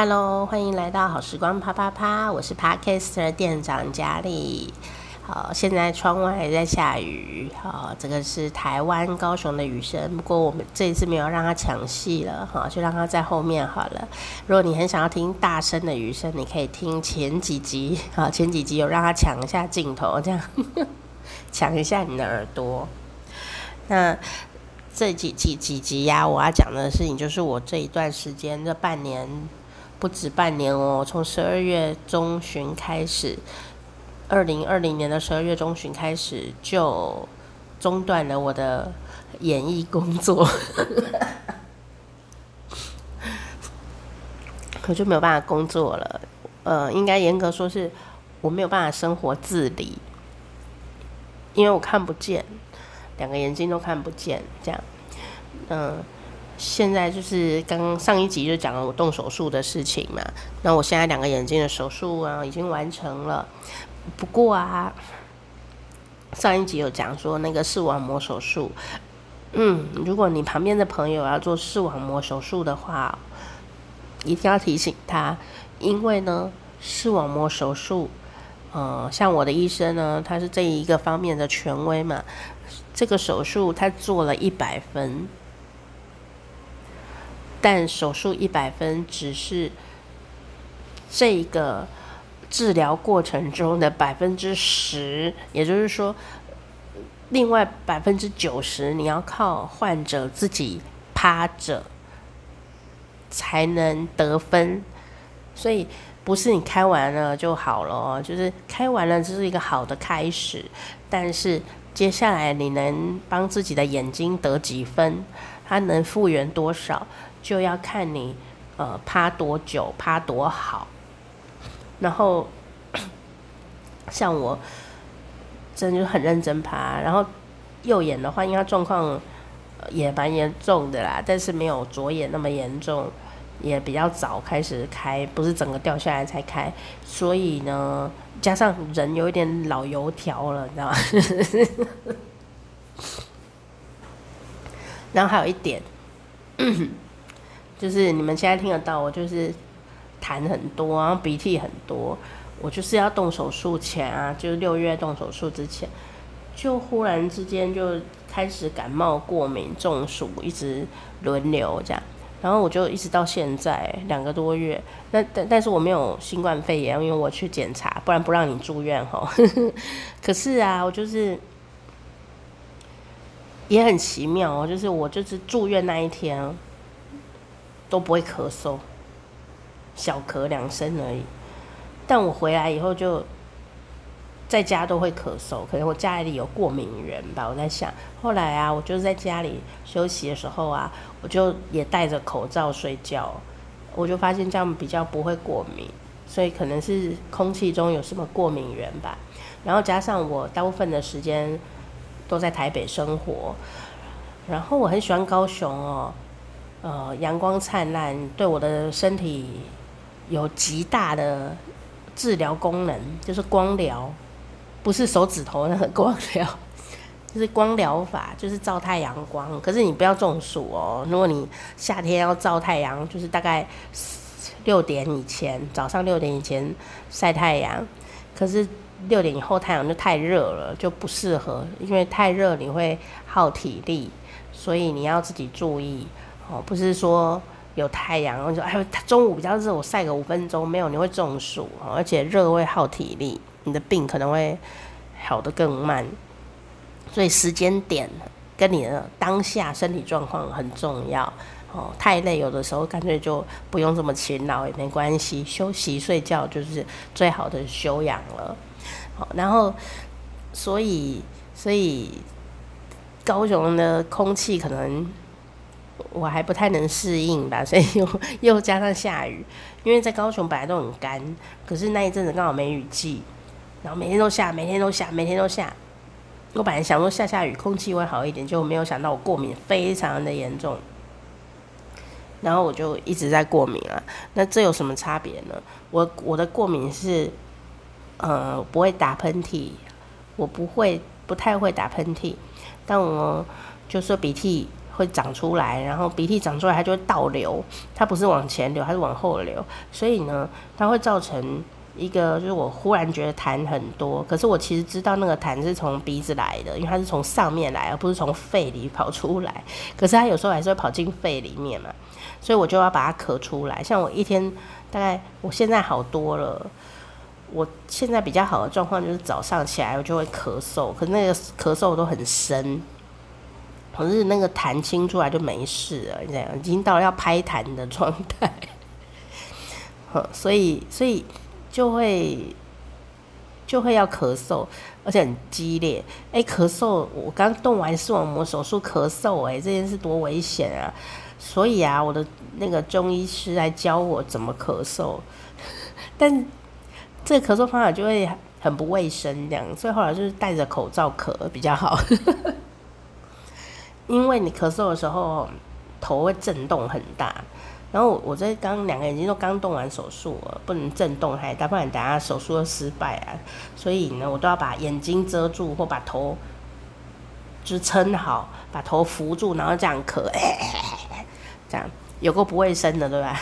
Hello，欢迎来到好时光啪啪啪，我是 Podcaster 店长佳丽。好，现在窗外还在下雨。好，这个是台湾高雄的雨声，不过我们这一次没有让它抢戏了，哈，就让它在后面好了。如果你很想要听大声的雨声，你可以听前几集，好，前几集有让它抢一下镜头，这样 抢一下你的耳朵。那这几几几集呀、我要讲的事情就是我这一段时间这半年。不止半年哦，从十二月中旬开始，二零二零年的十二月中旬开始就中断了我的演艺工作，我就没有办法工作了。呃，应该严格说是我没有办法生活自理，因为我看不见，两个眼睛都看不见，这样，嗯、现在就是刚刚上一集就讲了我动手术的事情嘛，那我现在两个眼睛的手术啊已经完成了，不过啊，上一集有讲说那个视网膜手术，嗯，如果你旁边的朋友要做视网膜手术的话，一定要提醒他，因为呢视网膜手术，嗯，像我的医生呢，他是这一个方面的权威嘛，这个手术他做了一百分。但手术一百分只是这个治疗过程中的百分之十，也就是说，另外百分之九十你要靠患者自己趴着才能得分，所以不是你开完了就好了，就是开完了这是一个好的开始，但是接下来你能帮自己的眼睛得几分，它能复原多少？就要看你，呃，趴多久，趴多好。然后，像我，真的就很认真趴。然后右眼的话，因为它状况也蛮严重的啦，但是没有左眼那么严重，也比较早开始开，不是整个掉下来才开。所以呢，加上人有一点老油条了，你知道吗？然后还有一点。就是你们现在听得到我，就是痰很多，然后鼻涕很多。我就是要动手术前啊，就是六月动手术之前，就忽然之间就开始感冒、过敏、中暑，一直轮流这样。然后我就一直到现在两个多月。那但但是我没有新冠肺炎，因为我去检查，不然不让你住院吼。可是啊，我就是也很奇妙哦，就是我就是住院那一天。都不会咳嗽，小咳两声而已。但我回来以后就在家都会咳嗽，可能我家里有过敏源吧。我在想，后来啊，我就是在家里休息的时候啊，我就也戴着口罩睡觉，我就发现这样比较不会过敏，所以可能是空气中有什么过敏源吧。然后加上我大部分的时间都在台北生活，然后我很喜欢高雄哦。呃，阳光灿烂，对我的身体有极大的治疗功能，就是光疗，不是手指头那个光疗，就是光疗法，就是照太阳光。可是你不要中暑哦，如果你夏天要照太阳，就是大概六点以前，早上六点以前晒太阳。可是六点以后太阳就太热了，就不适合，因为太热你会耗体力，所以你要自己注意。哦，不是说有太阳，我说哎，中午比较热，我晒个五分钟，没有，你会中暑哦，而且热会耗体力，你的病可能会好得更慢。所以时间点跟你的当下身体状况很重要。哦，太累，有的时候干脆就不用这么勤劳也没关系，休息睡觉就是最好的休养了。好，然后所以所以高雄的空气可能。我还不太能适应吧，所以又又加上下雨，因为在高雄本来都很干，可是那一阵子刚好梅雨季，然后每天都下，每天都下，每天都下。我本来想说下下雨空气会好一点，就没有想到我过敏非常的严重，然后我就一直在过敏啊。那这有什么差别呢？我我的过敏是，呃，不会打喷嚏，我不会不太会打喷嚏，但我就说鼻涕。会长出来，然后鼻涕长出来，它就会倒流，它不是往前流，它是往后流，所以呢，它会造成一个，就是我忽然觉得痰很多，可是我其实知道那个痰是从鼻子来的，因为它是从上面来，而不是从肺里跑出来，可是它有时候还是会跑进肺里面嘛，所以我就要把它咳出来。像我一天大概，我现在好多了，我现在比较好的状况就是早上起来我就会咳嗽，可是那个咳嗽都很深。可是那个痰清出来就没事了，这样已经到了要拍痰的状态，所以所以就会就会要咳嗽，而且很激烈。哎、咳嗽！我刚动完视网膜手术咳嗽，哎，这件事多危险啊！所以啊，我的那个中医师来教我怎么咳嗽，但这个咳嗽方法就会很不卫生，这样，所以后来就是戴着口罩咳比较好。因为你咳嗽的时候，头会震动很大，然后我这刚两个眼睛都刚动完手术，不能震动太大，不然等下手术又失败啊。所以呢，我都要把眼睛遮住，或把头支撑好，把头扶住，然后这样咳，这样有够不卫生的，对吧？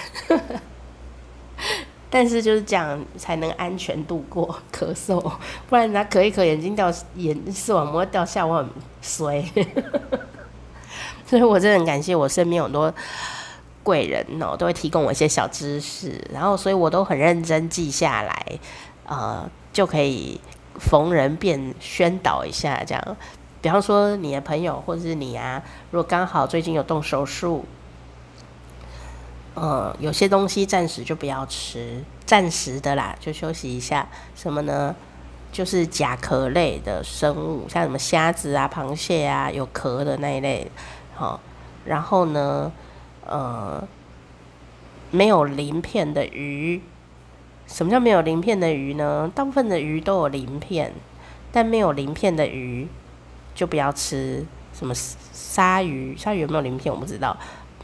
但是就是这样才能安全度过 咳嗽，不然他咳一咳，眼睛掉眼视网膜掉下，我很衰。所以我真的很感谢我身边很多贵人哦，都会提供我一些小知识，然后所以我都很认真记下来，呃，就可以逢人便宣导一下这样。比方说你的朋友或者是你啊，如果刚好最近有动手术，呃，有些东西暂时就不要吃，暂时的啦，就休息一下。什么呢？就是甲壳类的生物，像什么虾子啊、螃蟹啊，有壳的那一类。好，然后呢，呃，没有鳞片的鱼，什么叫没有鳞片的鱼呢？大部分的鱼都有鳞片，但没有鳞片的鱼就不要吃。什么鲨鱼？鲨鱼有没有鳞片？我不知道。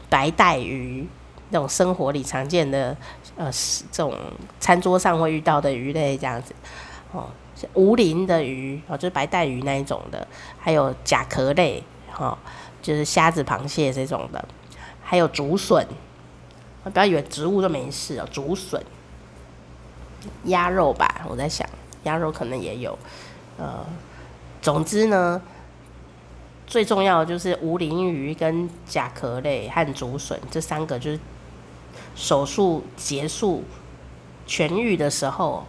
白带鱼，这种生活里常见的，呃，这种餐桌上会遇到的鱼类，这样子。哦，无鳞的鱼，哦，就是白带鱼那一种的，还有甲壳类，哈、哦。就是虾子、螃蟹这种的，还有竹笋，不要以为植物都没事哦。竹笋、鸭肉吧，我在想，鸭肉可能也有。呃，总之呢，最重要的就是无鳞鱼跟甲壳类和竹笋这三个，就是手术结束痊愈的时候。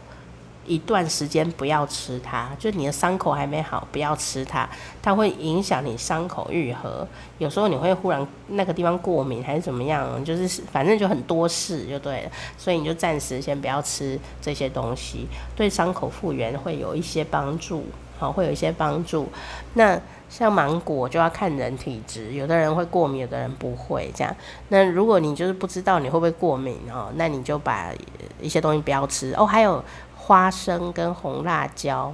一段时间不要吃它，就你的伤口还没好，不要吃它，它会影响你伤口愈合。有时候你会忽然那个地方过敏还是怎么样，就是反正就很多事就对了。所以你就暂时先不要吃这些东西，对伤口复原会有一些帮助，好，会有一些帮助。那像芒果就要看人体质，有的人会过敏，有的人不会这样。那如果你就是不知道你会不会过敏哦，那你就把一些东西不要吃哦，还有。花生跟红辣椒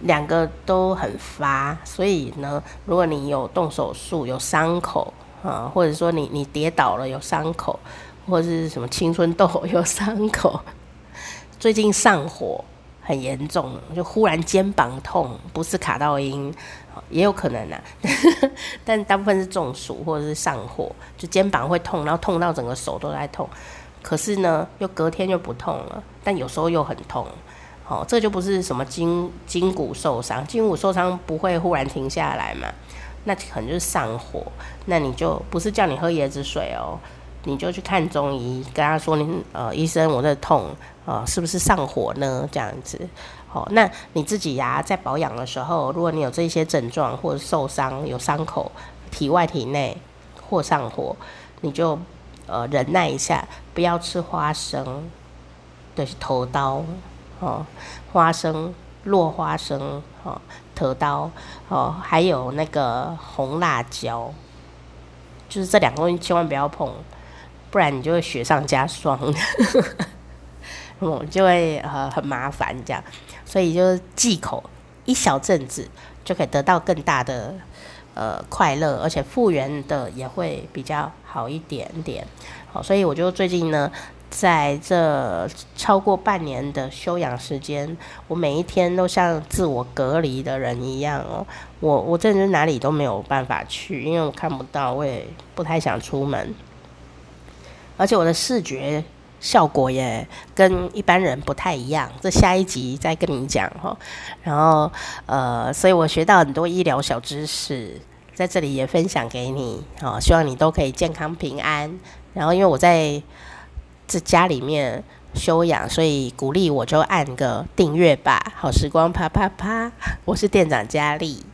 两个都很发，所以呢，如果你有动手术、有伤口啊，或者说你你跌倒了有伤口，或者是什么青春痘 有伤口，最近上火很严重，就忽然肩膀痛，不是卡到音，也有可能啊，但大部分是中暑或者是上火，就肩膀会痛，然后痛到整个手都在痛。可是呢，又隔天就不痛了，但有时候又很痛，哦，这就不是什么筋筋骨受伤，筋骨受伤不会忽然停下来嘛，那可能就是上火，那你就不是叫你喝椰子水哦，你就去看中医，跟他说你呃医生我在痛，呃是不是上火呢？这样子，哦，那你自己呀、啊、在保养的时候，如果你有这些症状或者受伤有伤口，体外体内或上火，你就。呃，忍耐一下，不要吃花生，对，头刀，哦，花生，落花生，哦，头刀，哦，还有那个红辣椒，就是这两个东西千万不要碰，不然你就会雪上加霜，嗯，就会呃很麻烦这样，所以就忌口一小阵子就可以得到更大的。呃，快乐，而且复原的也会比较好一点点。好，所以我就最近呢，在这超过半年的休养时间，我每一天都像自我隔离的人一样哦。我我真的哪里都没有办法去，因为我看不到，我也不太想出门，而且我的视觉效果也跟一般人不太一样。这下一集再跟你讲哈。然后呃，所以我学到很多医疗小知识，在这里也分享给你。好，希望你都可以健康平安。然后因为我在。这家里面休养，所以鼓励我就按个订阅吧。好时光啪啪啪，我是店长佳丽。